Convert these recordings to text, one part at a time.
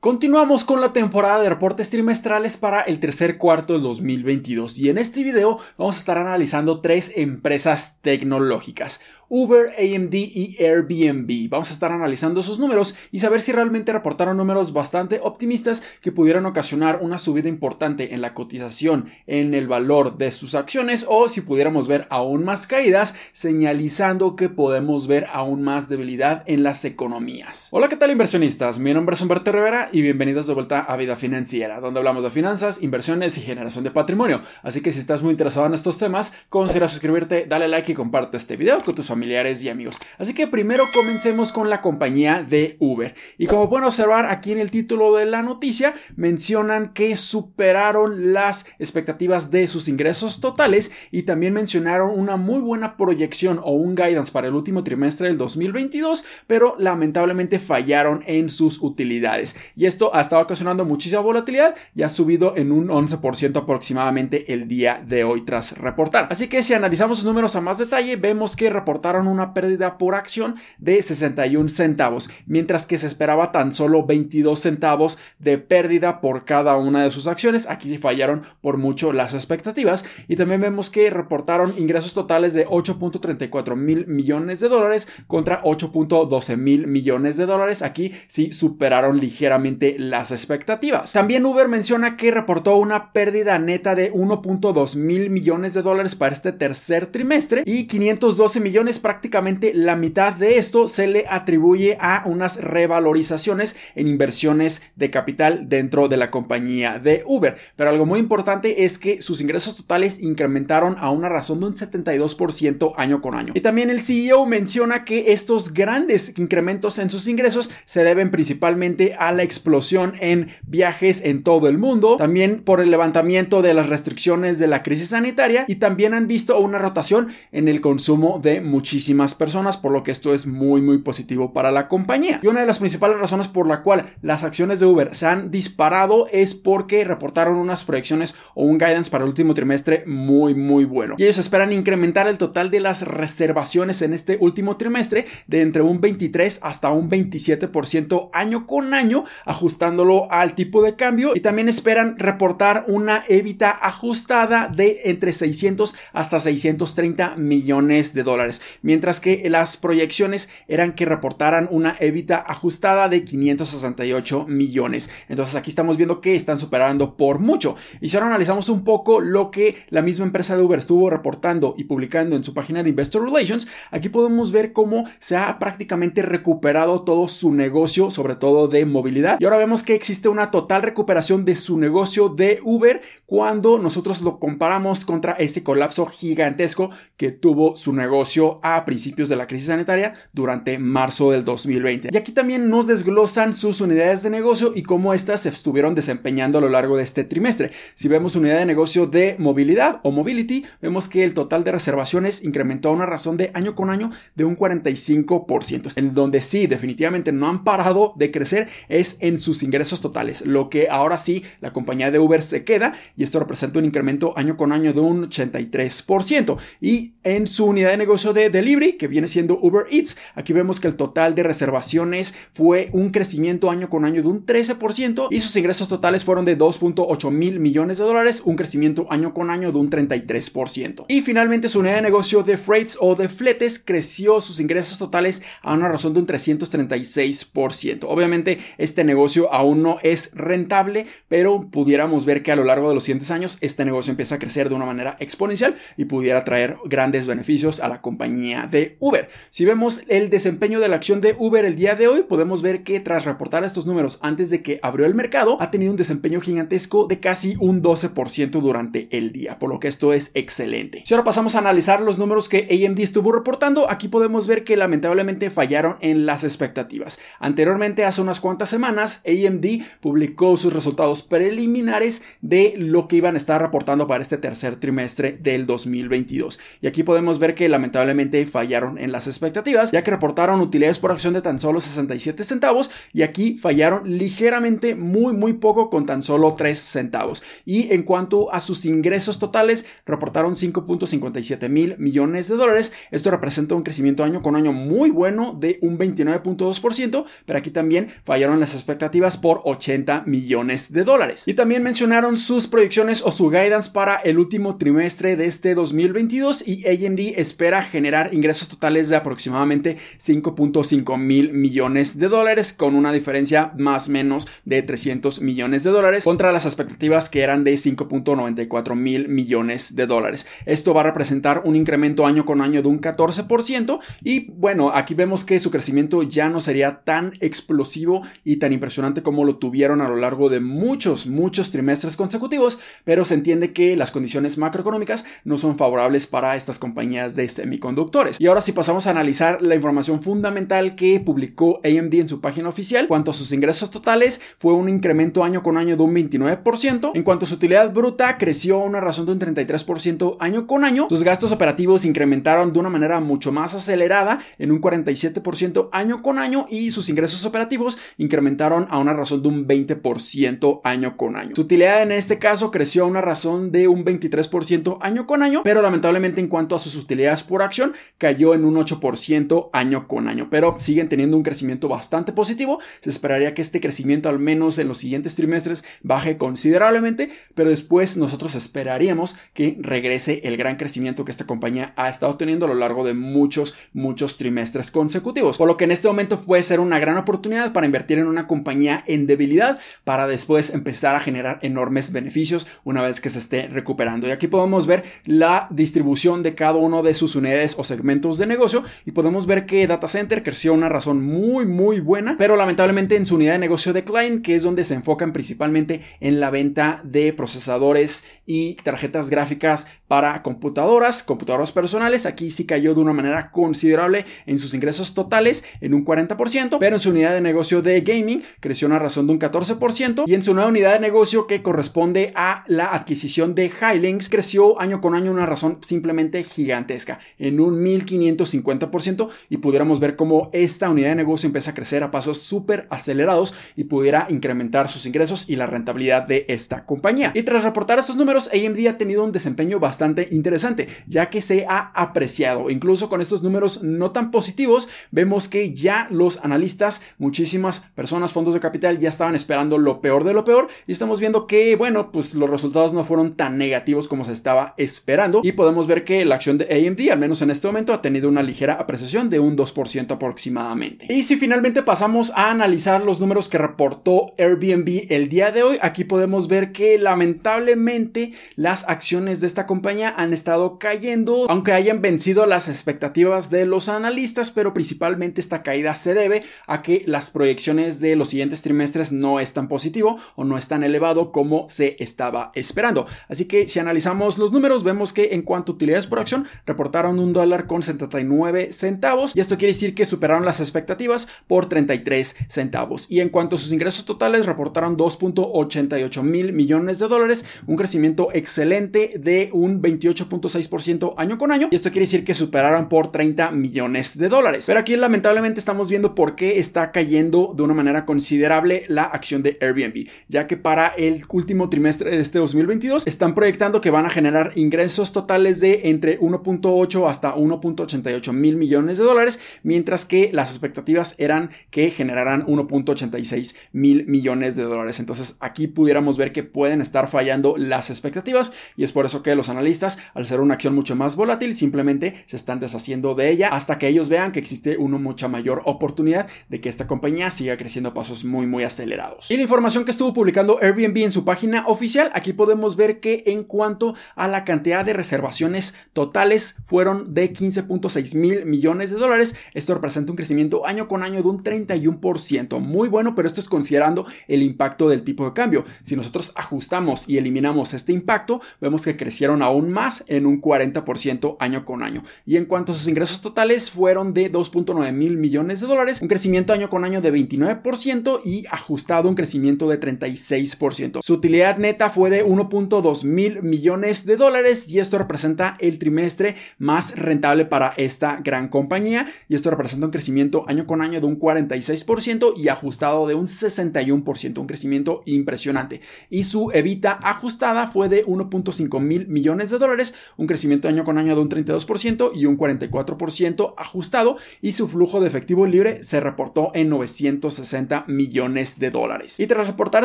Continuamos con la temporada de reportes trimestrales para el tercer cuarto del 2022 y en este video vamos a estar analizando tres empresas tecnológicas. Uber, AMD y Airbnb. Vamos a estar analizando esos números y saber si realmente reportaron números bastante optimistas que pudieran ocasionar una subida importante en la cotización, en el valor de sus acciones o si pudiéramos ver aún más caídas, señalizando que podemos ver aún más debilidad en las economías. Hola, ¿qué tal inversionistas? Mi nombre es Humberto Rivera y bienvenidos de vuelta a Vida Financiera, donde hablamos de finanzas, inversiones y generación de patrimonio. Así que si estás muy interesado en estos temas, considera suscribirte, dale like y comparte este video con tus familiares familiares y amigos. Así que primero comencemos con la compañía de Uber. Y como pueden observar aquí en el título de la noticia, mencionan que superaron las expectativas de sus ingresos totales y también mencionaron una muy buena proyección o un guidance para el último trimestre del 2022, pero lamentablemente fallaron en sus utilidades. Y esto ha estado ocasionando muchísima volatilidad y ha subido en un 11% aproximadamente el día de hoy tras reportar. Así que si analizamos sus números a más detalle, vemos que reportaron una pérdida por acción de 61 centavos, mientras que se esperaba tan solo 22 centavos de pérdida por cada una de sus acciones. Aquí sí fallaron por mucho las expectativas. Y también vemos que reportaron ingresos totales de 8.34 mil millones de dólares contra 8.12 mil millones de dólares. Aquí sí superaron ligeramente las expectativas. También Uber menciona que reportó una pérdida neta de 1.2 mil millones de dólares para este tercer trimestre y 512 millones prácticamente la mitad de esto se le atribuye a unas revalorizaciones en inversiones de capital dentro de la compañía de Uber. Pero algo muy importante es que sus ingresos totales incrementaron a una razón de un 72% año con año. Y también el CEO menciona que estos grandes incrementos en sus ingresos se deben principalmente a la explosión en viajes en todo el mundo, también por el levantamiento de las restricciones de la crisis sanitaria y también han visto una rotación en el consumo de muchos muchísimas personas, por lo que esto es muy muy positivo para la compañía. Y una de las principales razones por la cual las acciones de Uber se han disparado es porque reportaron unas proyecciones o un guidance para el último trimestre muy muy bueno. Y ellos esperan incrementar el total de las reservaciones en este último trimestre de entre un 23 hasta un 27% año con año, ajustándolo al tipo de cambio y también esperan reportar una evita ajustada de entre 600 hasta 630 millones de dólares mientras que las proyecciones eran que reportaran una evita ajustada de 568 millones. Entonces aquí estamos viendo que están superando por mucho. Y si ahora analizamos un poco lo que la misma empresa de Uber estuvo reportando y publicando en su página de Investor Relations, aquí podemos ver cómo se ha prácticamente recuperado todo su negocio, sobre todo de movilidad. Y ahora vemos que existe una total recuperación de su negocio de Uber cuando nosotros lo comparamos contra ese colapso gigantesco que tuvo su negocio a principios de la crisis sanitaria durante marzo del 2020. Y aquí también nos desglosan sus unidades de negocio y cómo éstas se estuvieron desempeñando a lo largo de este trimestre. Si vemos unidad de negocio de movilidad o mobility, vemos que el total de reservaciones incrementó a una razón de año con año de un 45%. En donde sí, definitivamente no han parado de crecer es en sus ingresos totales, lo que ahora sí la compañía de Uber se queda y esto representa un incremento año con año de un 83%. Y en su unidad de negocio de delivery, que viene siendo Uber Eats. Aquí vemos que el total de reservaciones fue un crecimiento año con año de un 13% y sus ingresos totales fueron de 2.8 mil millones de dólares, un crecimiento año con año de un 33%. Y finalmente su unidad de negocio de freights o de fletes creció sus ingresos totales a una razón de un 336%. Obviamente este negocio aún no es rentable, pero pudiéramos ver que a lo largo de los siguientes años este negocio empieza a crecer de una manera exponencial y pudiera traer grandes beneficios a la compañía de Uber. Si vemos el desempeño de la acción de Uber el día de hoy, podemos ver que tras reportar estos números antes de que abrió el mercado, ha tenido un desempeño gigantesco de casi un 12% durante el día, por lo que esto es excelente. Si ahora pasamos a analizar los números que AMD estuvo reportando, aquí podemos ver que lamentablemente fallaron en las expectativas. Anteriormente, hace unas cuantas semanas, AMD publicó sus resultados preliminares de lo que iban a estar reportando para este tercer trimestre del 2022. Y aquí podemos ver que lamentablemente fallaron en las expectativas, ya que reportaron utilidades por acción de tan solo 67 centavos y aquí fallaron ligeramente muy muy poco con tan solo 3 centavos. Y en cuanto a sus ingresos totales, reportaron 5.57 mil millones de dólares. Esto representa un crecimiento año con año muy bueno de un 29.2%, pero aquí también fallaron las expectativas por 80 millones de dólares. Y también mencionaron sus proyecciones o su guidance para el último trimestre de este 2022 y AMD espera generar ingresos totales de aproximadamente 5.5 mil millones de dólares con una diferencia más o menos de 300 millones de dólares contra las expectativas que eran de 5.94 mil millones de dólares. Esto va a representar un incremento año con año de un 14% y bueno, aquí vemos que su crecimiento ya no sería tan explosivo y tan impresionante como lo tuvieron a lo largo de muchos, muchos trimestres consecutivos, pero se entiende que las condiciones macroeconómicas no son favorables para estas compañías de semiconductores. Y ahora si pasamos a analizar la información fundamental que publicó AMD en su página oficial, cuanto a sus ingresos totales, fue un incremento año con año de un 29%. En cuanto a su utilidad bruta, creció a una razón de un 33% año con año. Sus gastos operativos incrementaron de una manera mucho más acelerada, en un 47% año con año, y sus ingresos operativos incrementaron a una razón de un 20% año con año. Su utilidad en este caso creció a una razón de un 23% año con año, pero lamentablemente en cuanto a sus utilidades por acción cayó en un 8% año con año, pero siguen teniendo un crecimiento bastante positivo. Se esperaría que este crecimiento al menos en los siguientes trimestres baje considerablemente, pero después nosotros esperaríamos que regrese el gran crecimiento que esta compañía ha estado teniendo a lo largo de muchos, muchos trimestres consecutivos. Por lo que en este momento puede ser una gran oportunidad para invertir en una compañía en debilidad para después empezar a generar enormes beneficios una vez que se esté recuperando. Y aquí podemos ver la distribución de cada uno de sus unidades segmentos de negocio y podemos ver que Data Center creció una razón muy muy buena, pero lamentablemente en su unidad de negocio de Client, que es donde se enfocan principalmente en la venta de procesadores y tarjetas gráficas para computadoras, computadoras personales, aquí sí cayó de una manera considerable en sus ingresos totales en un 40%, pero en su unidad de negocio de gaming creció una razón de un 14% y en su nueva unidad de negocio que corresponde a la adquisición de Highlinks creció año con año una razón simplemente gigantesca, en un 1550% y pudiéramos ver cómo esta unidad de negocio empieza a crecer a pasos súper acelerados y pudiera incrementar sus ingresos y la rentabilidad de esta compañía. Y tras reportar estos números, AMD ha tenido un desempeño bastante interesante, ya que se ha apreciado. Incluso con estos números no tan positivos, vemos que ya los analistas, muchísimas personas, fondos de capital, ya estaban esperando lo peor de lo peor y estamos viendo que, bueno, pues los resultados no fueron tan negativos como se estaba esperando y podemos ver que la acción de AMD, al menos en este momento, ha tenido una ligera apreciación de un 2% aproximadamente. Y si finalmente pasamos a analizar los números que reportó Airbnb el día de hoy, aquí podemos ver que lamentablemente las acciones de esta compañía han estado cayendo, aunque hayan vencido las expectativas de los analistas, pero principalmente esta caída se debe a que las proyecciones de los siguientes trimestres no es tan positivo o no es tan elevado como se estaba esperando. Así que si analizamos los números, vemos que en cuanto a utilidades por acción, reportaron un dólar con 79 centavos y esto quiere decir que superaron las expectativas por 33 centavos. Y en cuanto a sus ingresos totales, reportaron 2.88 mil millones de dólares, un crecimiento excelente de un 28.6% año con año y esto quiere decir que superaron por 30 millones de dólares. Pero aquí lamentablemente estamos viendo por qué está cayendo de una manera considerable la acción de Airbnb, ya que para el último trimestre de este 2022 están proyectando que van a generar ingresos totales de entre 1.8 hasta 1.88 mil millones de dólares, mientras que las expectativas eran que generarán 1.86 mil millones de dólares. Entonces aquí pudiéramos ver que pueden estar fallando las expectativas y es por eso que los analistas, al ser una acción mucho más volátil, simplemente se están deshaciendo de ella hasta que ellos vean que existe una mucha mayor oportunidad de que esta compañía siga creciendo a pasos muy muy acelerados. Y la información que estuvo publicando Airbnb en su página oficial, aquí podemos ver que en cuanto a la cantidad de reservaciones totales fueron de 15.6 mil millones de dólares. Esto representa un crecimiento año con año de un 31%. Muy bueno, pero esto es considerando el impacto del tipo de cambio. Si nosotros ajustamos y eliminamos este impacto, vemos que crecieron a aún más en un 40% año con año. Y en cuanto a sus ingresos totales fueron de 2.9 mil millones de dólares, un crecimiento año con año de 29% y ajustado un crecimiento de 36%. Su utilidad neta fue de 1.2 mil millones de dólares y esto representa el trimestre más rentable para esta gran compañía y esto representa un crecimiento año con año de un 46% y ajustado de un 61%, un crecimiento impresionante. Y su evita ajustada fue de 1.5 mil millones de dólares, un crecimiento año con año de un 32% y un 44% ajustado y su flujo de efectivo libre se reportó en 960 millones de dólares. Y tras reportar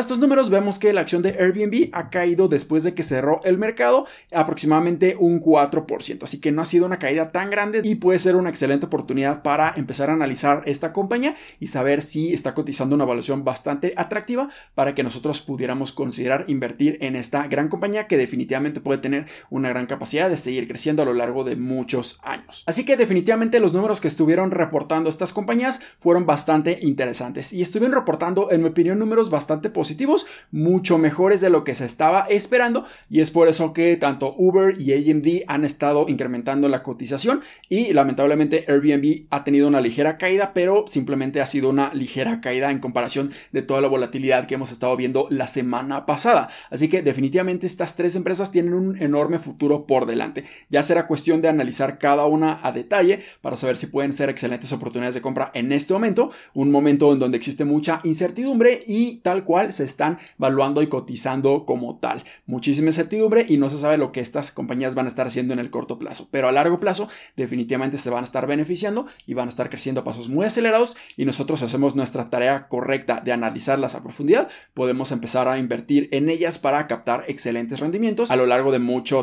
estos números vemos que la acción de Airbnb ha caído después de que cerró el mercado aproximadamente un 4%, así que no ha sido una caída tan grande y puede ser una excelente oportunidad para empezar a analizar esta compañía y saber si está cotizando una evaluación bastante atractiva para que nosotros pudiéramos considerar invertir en esta gran compañía que definitivamente puede tener una gran capacidad de seguir creciendo a lo largo de muchos años. Así que definitivamente los números que estuvieron reportando estas compañías fueron bastante interesantes y estuvieron reportando en mi opinión números bastante positivos, mucho mejores de lo que se estaba esperando y es por eso que tanto Uber y AMD han estado incrementando la cotización y lamentablemente Airbnb ha tenido una ligera caída, pero simplemente ha sido una ligera caída en comparación de toda la volatilidad que hemos estado viendo la semana pasada. Así que definitivamente estas tres empresas tienen un enorme futuro por delante. Ya será cuestión de analizar cada una a detalle para saber si pueden ser excelentes oportunidades de compra en este momento, un momento en donde existe mucha incertidumbre y tal cual se están valuando y cotizando como tal. Muchísima incertidumbre y no se sabe lo que estas compañías van a estar haciendo en el corto plazo, pero a largo plazo definitivamente se van a estar beneficiando y van a estar creciendo a pasos muy acelerados y nosotros hacemos nuestra tarea correcta de analizarlas a profundidad, podemos empezar a invertir en ellas para captar excelentes rendimientos a lo largo de